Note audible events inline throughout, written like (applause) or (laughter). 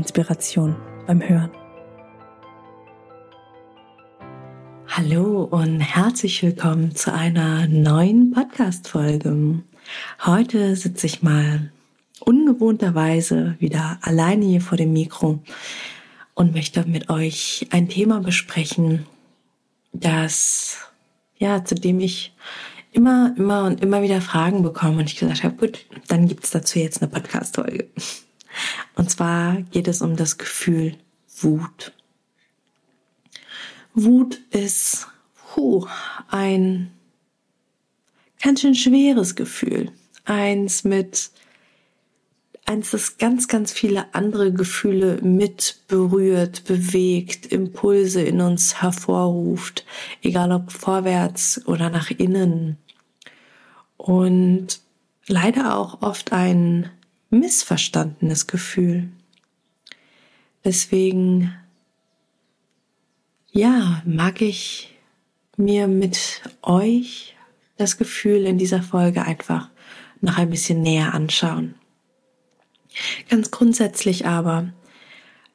Inspiration beim Hören. Hallo und herzlich willkommen zu einer neuen Podcast-Folge. Heute sitze ich mal ungewohnterweise wieder alleine hier vor dem Mikro und möchte mit euch ein Thema besprechen, das, ja, zu dem ich immer, immer und immer wieder Fragen bekomme und ich gesagt habe, gut, dann gibt es dazu jetzt eine Podcast-Folge. Und zwar geht es um das Gefühl Wut. Wut ist puh, ein ganz schön schweres Gefühl. Eins mit eins, das ganz, ganz viele andere Gefühle mit berührt, bewegt, Impulse in uns hervorruft, egal ob vorwärts oder nach innen. Und leider auch oft ein missverstandenes Gefühl. Deswegen, ja, mag ich mir mit euch das Gefühl in dieser Folge einfach noch ein bisschen näher anschauen. Ganz grundsätzlich aber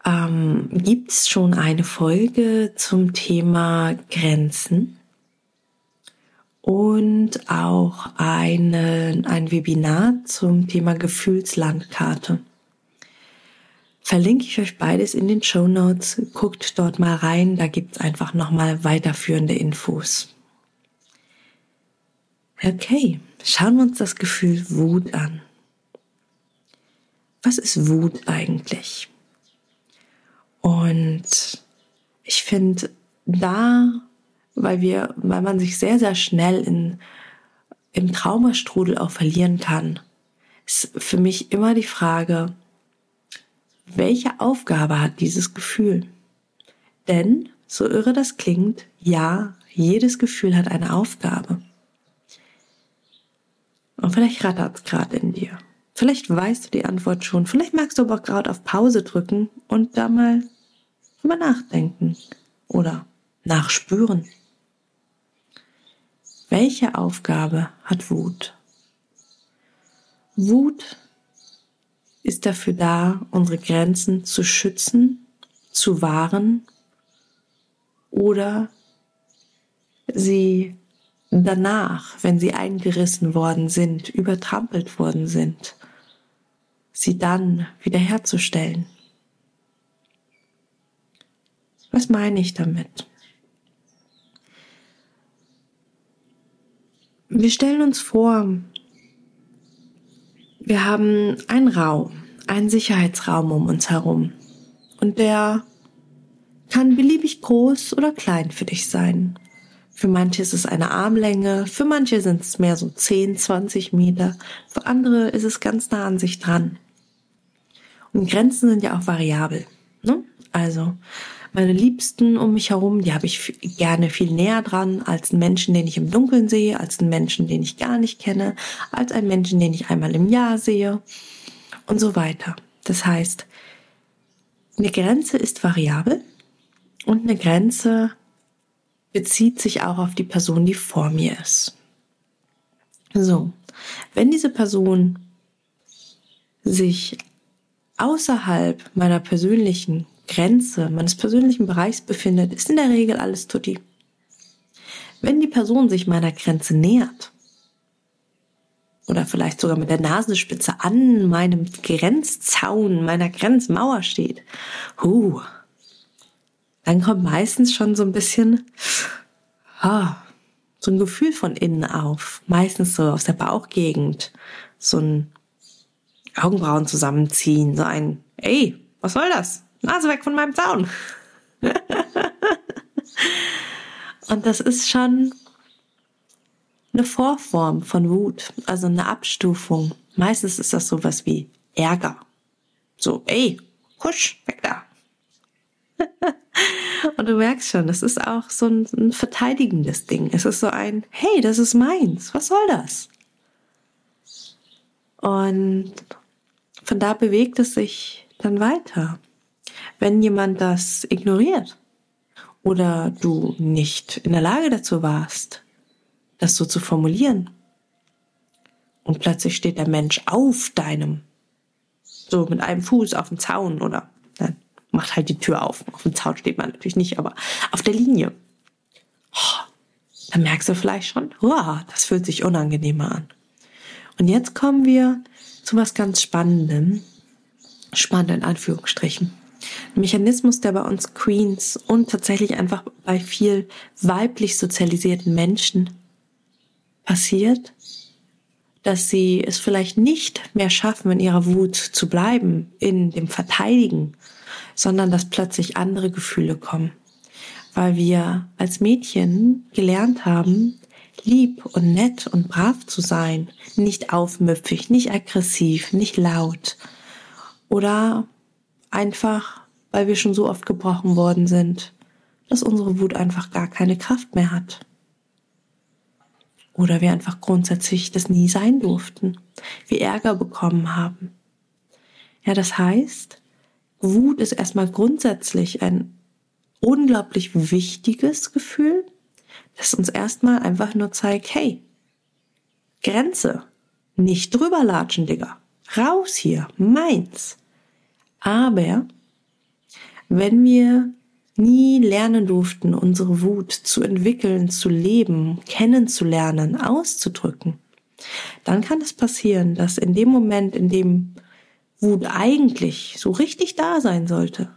ähm, gibt es schon eine Folge zum Thema Grenzen und auch eine, ein Webinar zum Thema Gefühlslandkarte. Verlinke ich euch beides in den Show Notes. Guckt dort mal rein, da gibt es einfach nochmal weiterführende Infos. Okay, schauen wir uns das Gefühl Wut an was ist Wut eigentlich? Und ich finde da, weil wir, weil man sich sehr, sehr schnell in, im Traumastrudel auch verlieren kann, ist für mich immer die Frage, welche Aufgabe hat dieses Gefühl? Denn, so irre das klingt, ja, jedes Gefühl hat eine Aufgabe. Und vielleicht rattert es gerade in dir. Vielleicht weißt du die Antwort schon. Vielleicht magst du aber gerade auf Pause drücken und da mal drüber nachdenken oder nachspüren. Welche Aufgabe hat Wut? Wut ist dafür da, unsere Grenzen zu schützen, zu wahren oder sie danach, wenn sie eingerissen worden sind, übertrampelt worden sind, sie dann wiederherzustellen. Was meine ich damit? Wir stellen uns vor, wir haben einen Raum, einen Sicherheitsraum um uns herum. Und der kann beliebig groß oder klein für dich sein. Für manche ist es eine Armlänge, für manche sind es mehr so 10, 20 Meter, für andere ist es ganz nah an sich dran. Und Grenzen sind ja auch variabel. Ne? Also meine Liebsten um mich herum, die habe ich gerne viel näher dran als einen Menschen, den ich im Dunkeln sehe, als einen Menschen, den ich gar nicht kenne, als einen Menschen, den ich einmal im Jahr sehe und so weiter. Das heißt, eine Grenze ist variabel und eine Grenze bezieht sich auch auf die Person, die vor mir ist. So, wenn diese Person sich außerhalb meiner persönlichen Grenze, meines persönlichen Bereichs befindet, ist in der Regel alles tutti. Wenn die Person sich meiner Grenze nähert oder vielleicht sogar mit der Nasenspitze an meinem Grenzzaun, meiner Grenzmauer steht, huh, dann kommt meistens schon so ein bisschen ah, so ein Gefühl von innen auf, meistens so aus der Bauchgegend, so ein Augenbrauen zusammenziehen, so ein, ey, was soll das? Nase weg von meinem Zaun. Und das ist schon eine Vorform von Wut, also eine Abstufung. Meistens ist das sowas wie Ärger. So, ey, Husch, weg da. (laughs) und du merkst schon, das ist auch so ein, ein verteidigendes Ding. Es ist so ein, hey, das ist meins, was soll das? Und von da bewegt es sich dann weiter. Wenn jemand das ignoriert oder du nicht in der Lage dazu warst, das so zu formulieren, und plötzlich steht der Mensch auf deinem, so mit einem Fuß auf dem Zaun oder dann macht halt die Tür auf. Auf dem Zaun steht man natürlich nicht, aber auf der Linie. Oh, dann merkst du vielleicht schon, wow, das fühlt sich unangenehmer an. Und jetzt kommen wir zu was ganz Spannendem. Spannend in Anführungsstrichen. Ein Mechanismus, der bei uns Queens und tatsächlich einfach bei viel weiblich sozialisierten Menschen passiert, dass sie es vielleicht nicht mehr schaffen, in ihrer Wut zu bleiben, in dem Verteidigen, sondern dass plötzlich andere Gefühle kommen. Weil wir als Mädchen gelernt haben, lieb und nett und brav zu sein, nicht aufmüpfig, nicht aggressiv, nicht laut. Oder einfach, weil wir schon so oft gebrochen worden sind, dass unsere Wut einfach gar keine Kraft mehr hat. Oder wir einfach grundsätzlich das nie sein durften, wir Ärger bekommen haben. Ja, das heißt, Wut ist erstmal grundsätzlich ein unglaublich wichtiges Gefühl, das uns erstmal einfach nur zeigt, hey, Grenze, nicht drüber latschen, Digga. Raus hier, meins. Aber wenn wir nie lernen durften, unsere Wut zu entwickeln, zu leben, kennenzulernen, auszudrücken, dann kann es passieren, dass in dem Moment, in dem Wut eigentlich so richtig da sein sollte,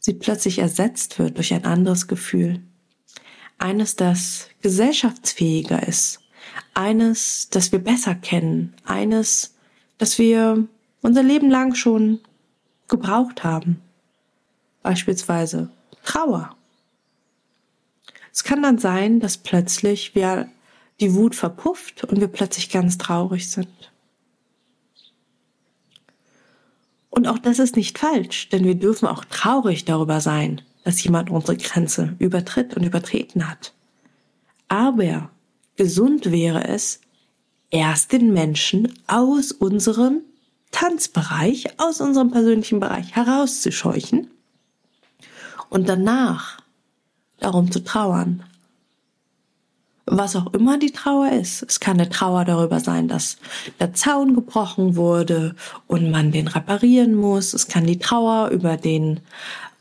sie plötzlich ersetzt wird durch ein anderes Gefühl. Eines, das gesellschaftsfähiger ist. Eines, das wir besser kennen. Eines, das wir unser Leben lang schon gebraucht haben beispielsweise Trauer. Es kann dann sein, dass plötzlich wir die Wut verpufft und wir plötzlich ganz traurig sind. Und auch das ist nicht falsch, denn wir dürfen auch traurig darüber sein, dass jemand unsere Grenze übertritt und übertreten hat. Aber gesund wäre es, erst den Menschen aus unserem Tanzbereich, aus unserem persönlichen Bereich herauszuscheuchen und danach darum zu trauern. Was auch immer die Trauer ist. Es kann eine Trauer darüber sein, dass der Zaun gebrochen wurde und man den reparieren muss. Es kann die Trauer über den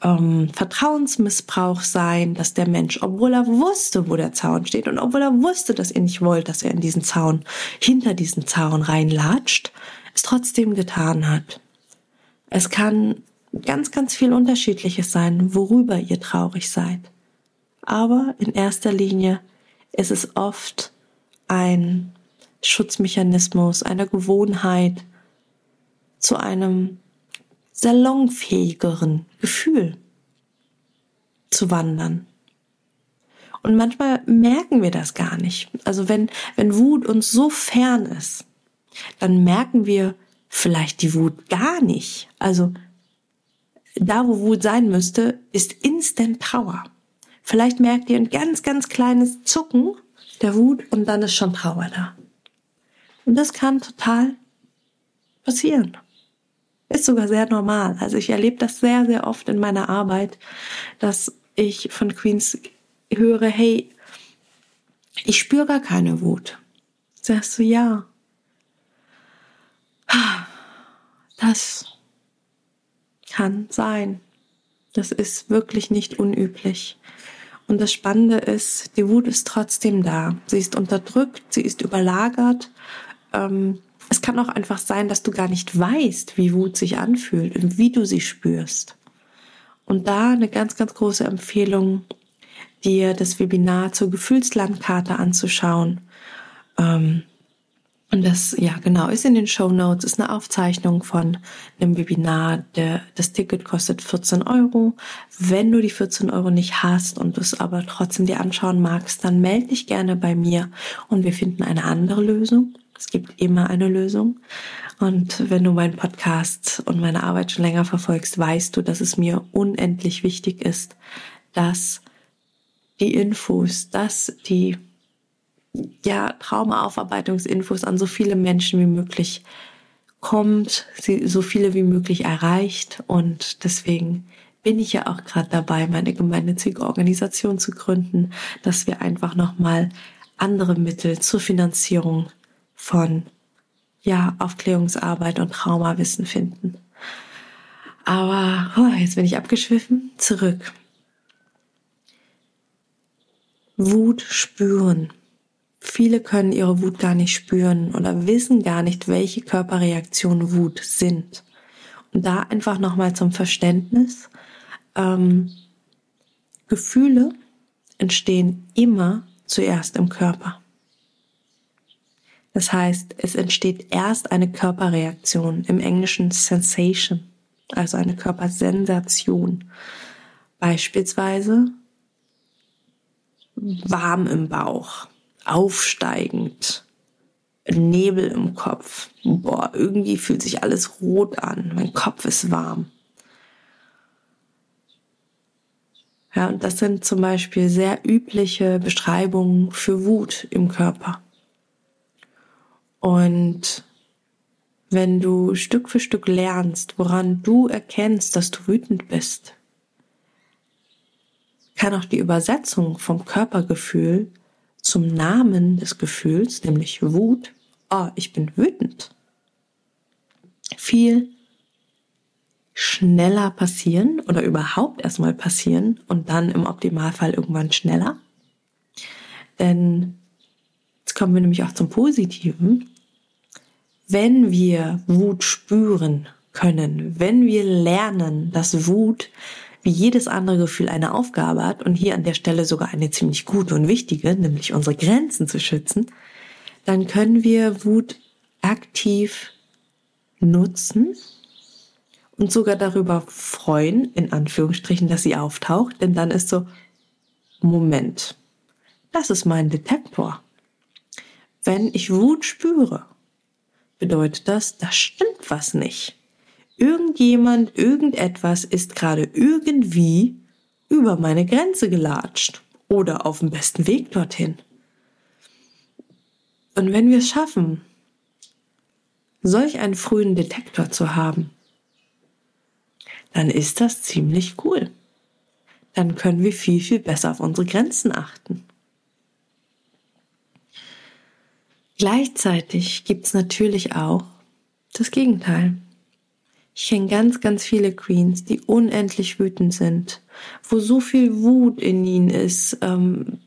ähm, Vertrauensmissbrauch sein, dass der Mensch, obwohl er wusste, wo der Zaun steht und obwohl er wusste, dass ihr nicht wollt, dass er in diesen Zaun, hinter diesen Zaun reinlatscht, es trotzdem getan hat. Es kann ganz, ganz viel Unterschiedliches sein, worüber ihr traurig seid. Aber in erster Linie ist es oft ein Schutzmechanismus, eine Gewohnheit zu einem salonfähigeren Gefühl zu wandern. Und manchmal merken wir das gar nicht. Also wenn, wenn Wut uns so fern ist, dann merken wir vielleicht die Wut gar nicht. Also da, wo Wut sein müsste, ist instant Trauer. Vielleicht merkt ihr ein ganz, ganz kleines Zucken der Wut und dann ist schon Trauer da. Und das kann total passieren. Ist sogar sehr normal. Also ich erlebe das sehr, sehr oft in meiner Arbeit, dass ich von Queens höre, hey, ich spüre gar keine Wut. Sagst du, ja. Das kann sein. Das ist wirklich nicht unüblich. Und das Spannende ist, die Wut ist trotzdem da. Sie ist unterdrückt, sie ist überlagert. Ähm, es kann auch einfach sein, dass du gar nicht weißt, wie Wut sich anfühlt und wie du sie spürst. Und da eine ganz, ganz große Empfehlung, dir das Webinar zur Gefühlslandkarte anzuschauen. Ähm, und das, ja, genau, ist in den Show Notes, ist eine Aufzeichnung von einem Webinar. Der, das Ticket kostet 14 Euro. Wenn du die 14 Euro nicht hast und du es aber trotzdem dir anschauen magst, dann melde dich gerne bei mir und wir finden eine andere Lösung. Es gibt immer eine Lösung. Und wenn du meinen Podcast und meine Arbeit schon länger verfolgst, weißt du, dass es mir unendlich wichtig ist, dass die Infos, dass die ja, Traumaaufarbeitungsinfos an so viele Menschen wie möglich kommt, sie so viele wie möglich erreicht. Und deswegen bin ich ja auch gerade dabei, meine gemeinnützige Organisation zu gründen, dass wir einfach nochmal andere Mittel zur Finanzierung von ja, Aufklärungsarbeit und Traumawissen finden. Aber oh, jetzt bin ich abgeschwiffen. Zurück. Wut spüren. Viele können ihre Wut gar nicht spüren oder wissen gar nicht, welche Körperreaktionen Wut sind. Und da einfach nochmal zum Verständnis. Ähm, Gefühle entstehen immer zuerst im Körper. Das heißt, es entsteht erst eine Körperreaktion, im Englischen Sensation, also eine Körpersensation. Beispielsweise warm im Bauch, aufsteigend, Nebel im Kopf. Boah, irgendwie fühlt sich alles rot an, mein Kopf ist warm. Ja, und das sind zum Beispiel sehr übliche Beschreibungen für Wut im Körper. Und wenn du Stück für Stück lernst, woran du erkennst, dass du wütend bist, kann auch die Übersetzung vom Körpergefühl zum Namen des Gefühls, nämlich Wut, oh, ich bin wütend, viel schneller passieren oder überhaupt erstmal passieren und dann im Optimalfall irgendwann schneller. Denn jetzt kommen wir nämlich auch zum Positiven. Wenn wir Wut spüren können, wenn wir lernen, dass Wut wie jedes andere Gefühl eine Aufgabe hat und hier an der Stelle sogar eine ziemlich gute und wichtige, nämlich unsere Grenzen zu schützen, dann können wir Wut aktiv nutzen und sogar darüber freuen, in Anführungsstrichen, dass sie auftaucht, denn dann ist so, Moment, das ist mein Detektor. Wenn ich Wut spüre bedeutet das, da stimmt was nicht. Irgendjemand, irgendetwas ist gerade irgendwie über meine Grenze gelatscht oder auf dem besten Weg dorthin. Und wenn wir es schaffen, solch einen frühen Detektor zu haben, dann ist das ziemlich cool. Dann können wir viel, viel besser auf unsere Grenzen achten. Gleichzeitig gibt's natürlich auch das Gegenteil. Ich kenne ganz, ganz viele Queens, die unendlich wütend sind, wo so viel Wut in ihnen ist, ähm,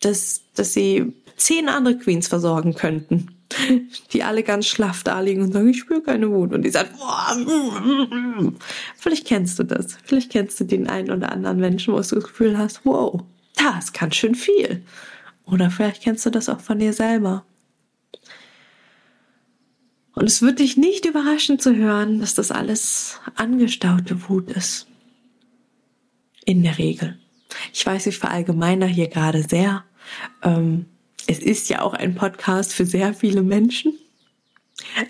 dass, dass sie zehn andere Queens versorgen könnten, (laughs) die alle ganz schlaff da liegen und sagen, ich spüre keine Wut. Und die sagen, boah, vielleicht kennst du das. Vielleicht kennst du den einen oder anderen Menschen, wo du das Gefühl hast, wow, das kann schön viel. Oder vielleicht kennst du das auch von dir selber. Und es wird dich nicht überraschen zu hören, dass das alles angestaute Wut ist. In der Regel. Ich weiß, ich verallgemeiner hier gerade sehr. Ähm, es ist ja auch ein Podcast für sehr viele Menschen.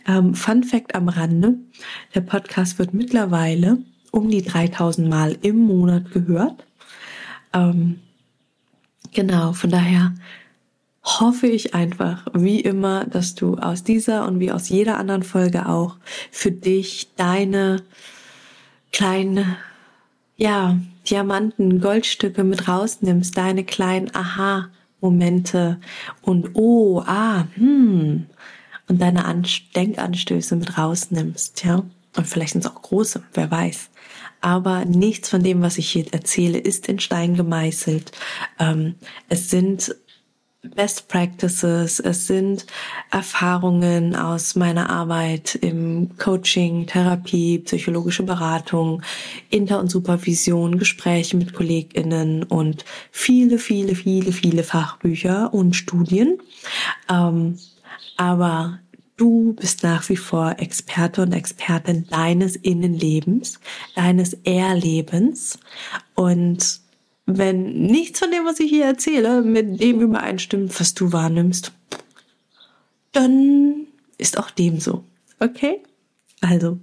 Ähm, Fun Fact am Rande. Der Podcast wird mittlerweile um die 3000 Mal im Monat gehört. Ähm, genau, von daher hoffe ich einfach, wie immer, dass du aus dieser und wie aus jeder anderen Folge auch für dich deine kleinen, ja, Diamanten, Goldstücke mit rausnimmst, deine kleinen Aha-Momente und oh, ah, hm, und deine Denkanstöße mit rausnimmst, ja. Und vielleicht sind es auch große, wer weiß. Aber nichts von dem, was ich hier erzähle, ist in Stein gemeißelt. Ähm, es sind Best Practices, es sind Erfahrungen aus meiner Arbeit im Coaching, Therapie, psychologische Beratung, Inter- und Supervision, Gespräche mit KollegInnen und viele, viele, viele, viele Fachbücher und Studien. Ähm, aber du bist nach wie vor Experte und Expertin deines Innenlebens, deines Erlebens und wenn nichts von dem, was ich hier erzähle, mit dem übereinstimmt, was du wahrnimmst, dann ist auch dem so. Okay? Also,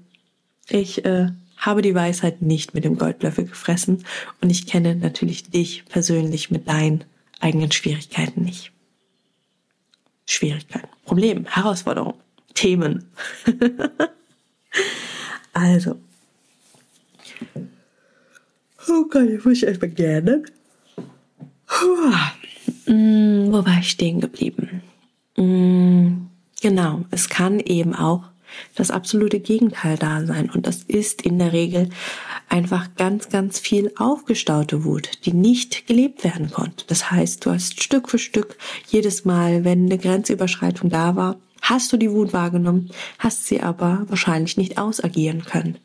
ich äh, habe die Weisheit nicht mit dem Goldlöffel gefressen und ich kenne natürlich dich persönlich mit deinen eigenen Schwierigkeiten nicht. Schwierigkeiten, Probleme, Herausforderungen, Themen. (laughs) also. Oh Gott, ich muss erstmal gerne. Hm, wo war ich stehen geblieben? Hm, genau, es kann eben auch das absolute Gegenteil da sein. Und das ist in der Regel einfach ganz, ganz viel aufgestaute Wut, die nicht gelebt werden konnte. Das heißt, du hast Stück für Stück jedes Mal, wenn eine Grenzüberschreitung da war, hast du die Wut wahrgenommen, hast sie aber wahrscheinlich nicht ausagieren können.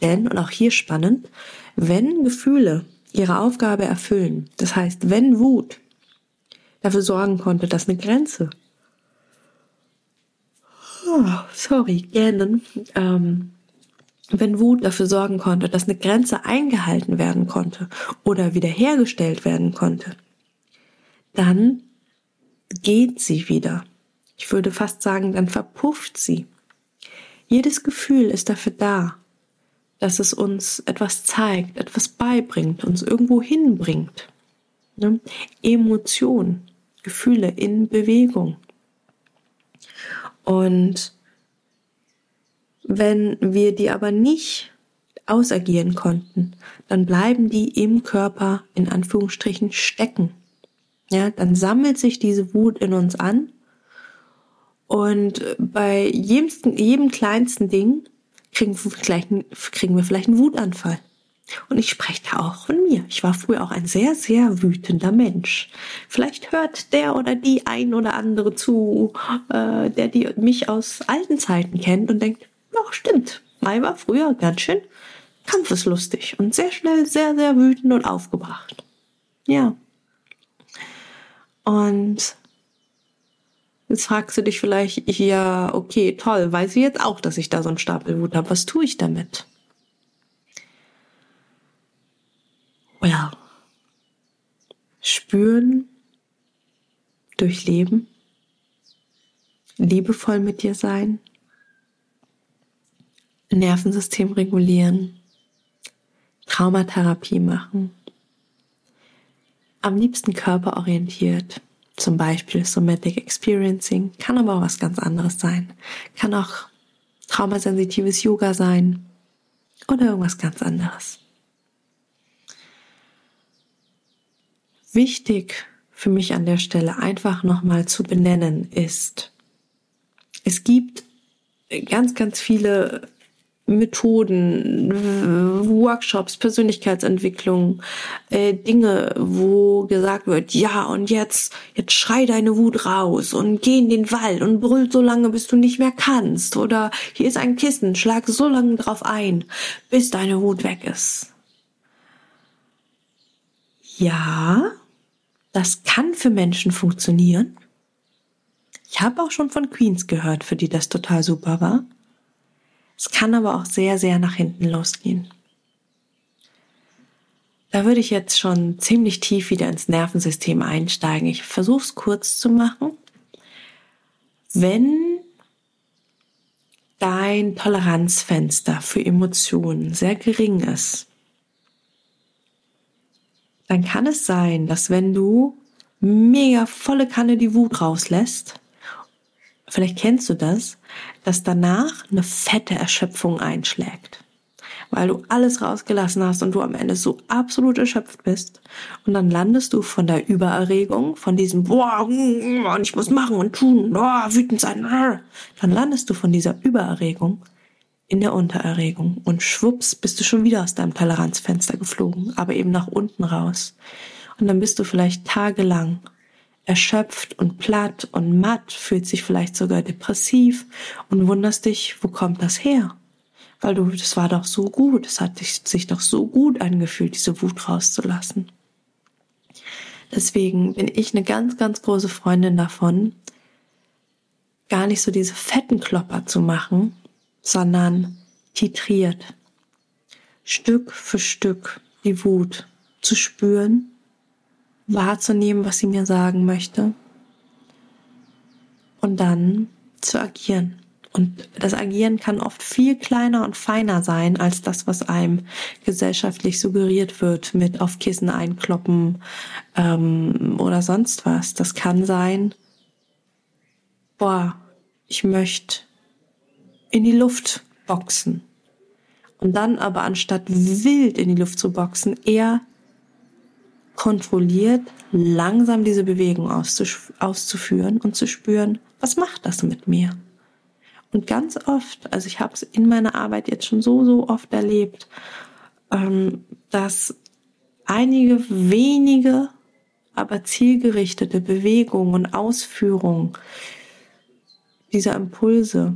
Denn, und auch hier spannend, wenn Gefühle ihre Aufgabe erfüllen, das heißt, wenn Wut dafür sorgen konnte, dass eine Grenze oh, sorry, gähnen, ähm, wenn Wut dafür sorgen konnte, dass eine Grenze eingehalten werden konnte oder wiederhergestellt werden konnte, dann geht sie wieder. Ich würde fast sagen, dann verpufft sie. Jedes Gefühl ist dafür da, dass es uns etwas zeigt, etwas beibringt, uns irgendwo hinbringt. Ne? Emotion, Gefühle in Bewegung. Und wenn wir die aber nicht ausagieren konnten, dann bleiben die im Körper in Anführungsstrichen stecken. Ja, dann sammelt sich diese Wut in uns an und bei jedem, jedem kleinsten Ding kriegen wir, kriegen wir vielleicht einen Wutanfall. Und ich spreche da auch von mir. Ich war früher auch ein sehr, sehr wütender Mensch. Vielleicht hört der oder die ein oder andere zu, äh, der die mich aus alten Zeiten kennt und denkt, ja, stimmt, Mai war früher ganz schön kampfeslustig und sehr schnell sehr, sehr wütend und aufgebracht. Ja. Und jetzt fragst du dich vielleicht, ja, okay, toll, weiß ich jetzt auch, dass ich da so einen Stapel Wut habe. Was tue ich damit? Well, spüren, durchleben, liebevoll mit dir sein, Nervensystem regulieren, Traumatherapie machen, am liebsten körperorientiert, zum Beispiel Somatic Experiencing, kann aber auch was ganz anderes sein, kann auch traumasensitives Yoga sein. Oder irgendwas ganz anderes. Wichtig für mich an der Stelle einfach nochmal zu benennen ist, es gibt ganz, ganz viele Methoden, Workshops, Persönlichkeitsentwicklung, äh, Dinge, wo gesagt wird, ja, und jetzt, jetzt schrei deine Wut raus und geh in den Wald und brüll so lange, bis du nicht mehr kannst. Oder hier ist ein Kissen, schlag so lange drauf ein, bis deine Wut weg ist. Ja, das kann für Menschen funktionieren. Ich habe auch schon von Queens gehört, für die das total super war. Es kann aber auch sehr, sehr nach hinten losgehen. Da würde ich jetzt schon ziemlich tief wieder ins Nervensystem einsteigen. Ich versuche es kurz zu machen. Wenn dein Toleranzfenster für Emotionen sehr gering ist, dann kann es sein, dass wenn du mega volle Kanne die Wut rauslässt, vielleicht kennst du das, dass danach eine fette Erschöpfung einschlägt. Weil du alles rausgelassen hast und du am Ende so absolut erschöpft bist. Und dann landest du von der Übererregung, von diesem, boah, und ich muss machen und tun, boah, wütend sein, dann landest du von dieser Übererregung in der Untererregung und schwupps bist du schon wieder aus deinem Toleranzfenster geflogen, aber eben nach unten raus. Und dann bist du vielleicht tagelang erschöpft und platt und matt, fühlt sich vielleicht sogar depressiv und wunderst dich, wo kommt das her? Weil du, das war doch so gut, es hat sich doch so gut angefühlt, diese Wut rauszulassen. Deswegen bin ich eine ganz, ganz große Freundin davon, gar nicht so diese fetten Klopper zu machen, sondern titriert. Stück für Stück die Wut zu spüren, wahrzunehmen, was sie mir sagen möchte und dann zu agieren. Und das Agieren kann oft viel kleiner und feiner sein als das, was einem gesellschaftlich suggeriert wird mit auf Kissen einkloppen ähm, oder sonst was. Das kann sein, boah, ich möchte in die Luft boxen. Und dann aber anstatt wild in die Luft zu boxen, eher kontrolliert langsam diese Bewegung auszuführen und zu spüren, was macht das mit mir? Und ganz oft, also ich habe es in meiner Arbeit jetzt schon so, so oft erlebt, ähm, dass einige wenige, aber zielgerichtete Bewegungen und Ausführungen dieser Impulse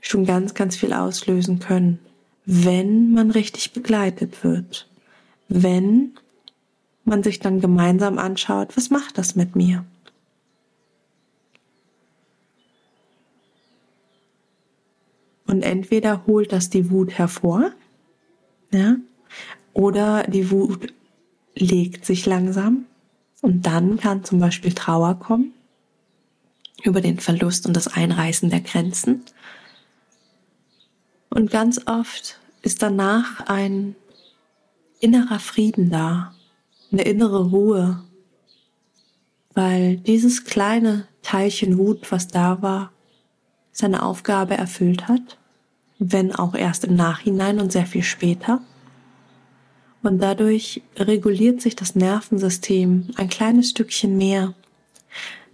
schon ganz, ganz viel auslösen können, wenn man richtig begleitet wird, wenn man sich dann gemeinsam anschaut, was macht das mit mir? Und entweder holt das die Wut hervor, ja, oder die Wut legt sich langsam und dann kann zum Beispiel Trauer kommen über den Verlust und das Einreißen der Grenzen. Und ganz oft ist danach ein innerer Frieden da, eine innere Ruhe, weil dieses kleine Teilchen Wut, was da war, seine Aufgabe erfüllt hat, wenn auch erst im Nachhinein und sehr viel später. Und dadurch reguliert sich das Nervensystem ein kleines Stückchen mehr.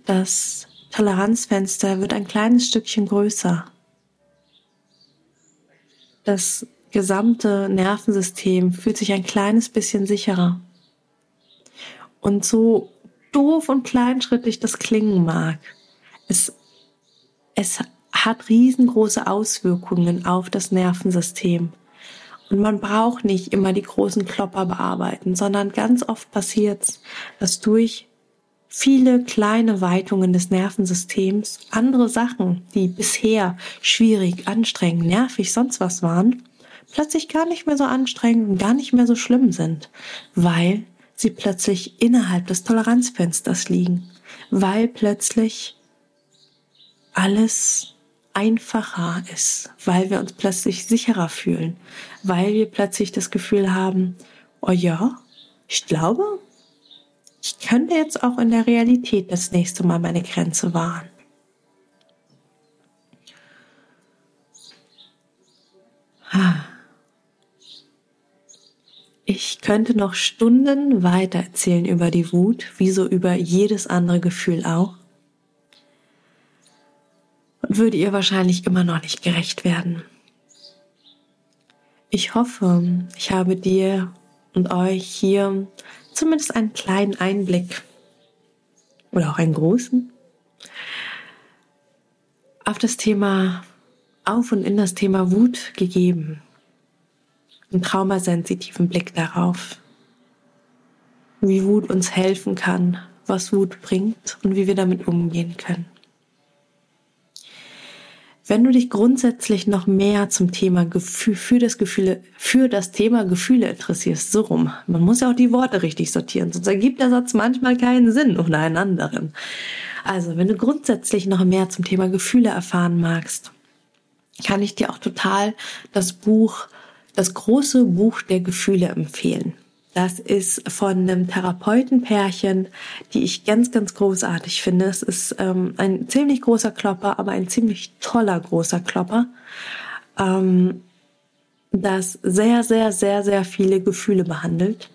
Das Toleranzfenster wird ein kleines Stückchen größer. Das gesamte Nervensystem fühlt sich ein kleines bisschen sicherer. Und so doof und kleinschrittig das klingen mag, es, es hat riesengroße Auswirkungen auf das Nervensystem. Und man braucht nicht immer die großen Klopper bearbeiten, sondern ganz oft passiert's, dass durch viele kleine Weitungen des Nervensystems andere Sachen, die bisher schwierig, anstrengend, nervig, sonst was waren, plötzlich gar nicht mehr so anstrengend und gar nicht mehr so schlimm sind, weil sie plötzlich innerhalb des Toleranzfensters liegen, weil plötzlich alles einfacher ist, weil wir uns plötzlich sicherer fühlen, weil wir plötzlich das Gefühl haben, oh ja, ich glaube, ich könnte jetzt auch in der Realität das nächste Mal meine Grenze wahren. Ich könnte noch Stunden weiter erzählen über die Wut, wie so über jedes andere Gefühl auch. Und würde ihr wahrscheinlich immer noch nicht gerecht werden. Ich hoffe, ich habe dir und euch hier zumindest einen kleinen Einblick oder auch einen großen auf das Thema, auf und in das Thema Wut gegeben. Einen traumasensitiven Blick darauf, wie Wut uns helfen kann, was Wut bringt und wie wir damit umgehen können. Wenn du dich grundsätzlich noch mehr zum Thema Gefühl, für das Gefühle, für das Thema Gefühle interessierst, so rum. Man muss ja auch die Worte richtig sortieren, sonst ergibt der Satz manchmal keinen Sinn oder einen anderen. Also, wenn du grundsätzlich noch mehr zum Thema Gefühle erfahren magst, kann ich dir auch total das Buch, das große Buch der Gefühle empfehlen. Das ist von einem Therapeutenpärchen, die ich ganz, ganz großartig finde. Es ist ähm, ein ziemlich großer Klopper, aber ein ziemlich toller großer Klopper, ähm, das sehr, sehr, sehr, sehr viele Gefühle behandelt.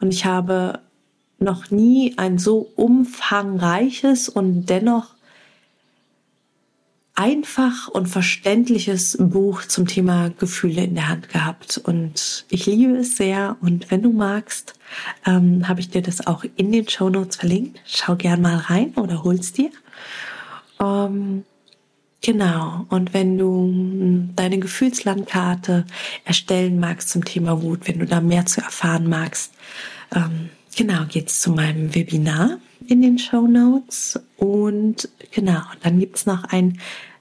Und ich habe noch nie ein so umfangreiches und dennoch einfach und verständliches Buch zum Thema Gefühle in der Hand gehabt und ich liebe es sehr und wenn du magst, ähm, habe ich dir das auch in den Show Notes verlinkt. Schau gern mal rein oder hol's dir. Ähm, genau. Und wenn du deine Gefühlslandkarte erstellen magst zum Thema Wut, wenn du da mehr zu erfahren magst, ähm, genau, geht's zu meinem Webinar in den Show Notes. Und genau, dann gibt's noch ein,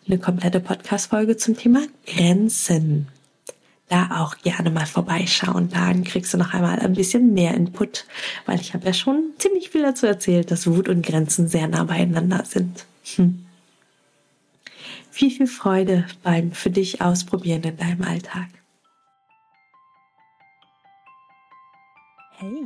eine komplette Podcast-Folge zum Thema Grenzen. Da auch gerne mal vorbeischauen. Dann kriegst du noch einmal ein bisschen mehr Input, weil ich habe ja schon ziemlich viel dazu erzählt, dass Wut und Grenzen sehr nah beieinander sind. Hm. viel, viel Freude beim für dich ausprobieren in deinem Alltag. Hey,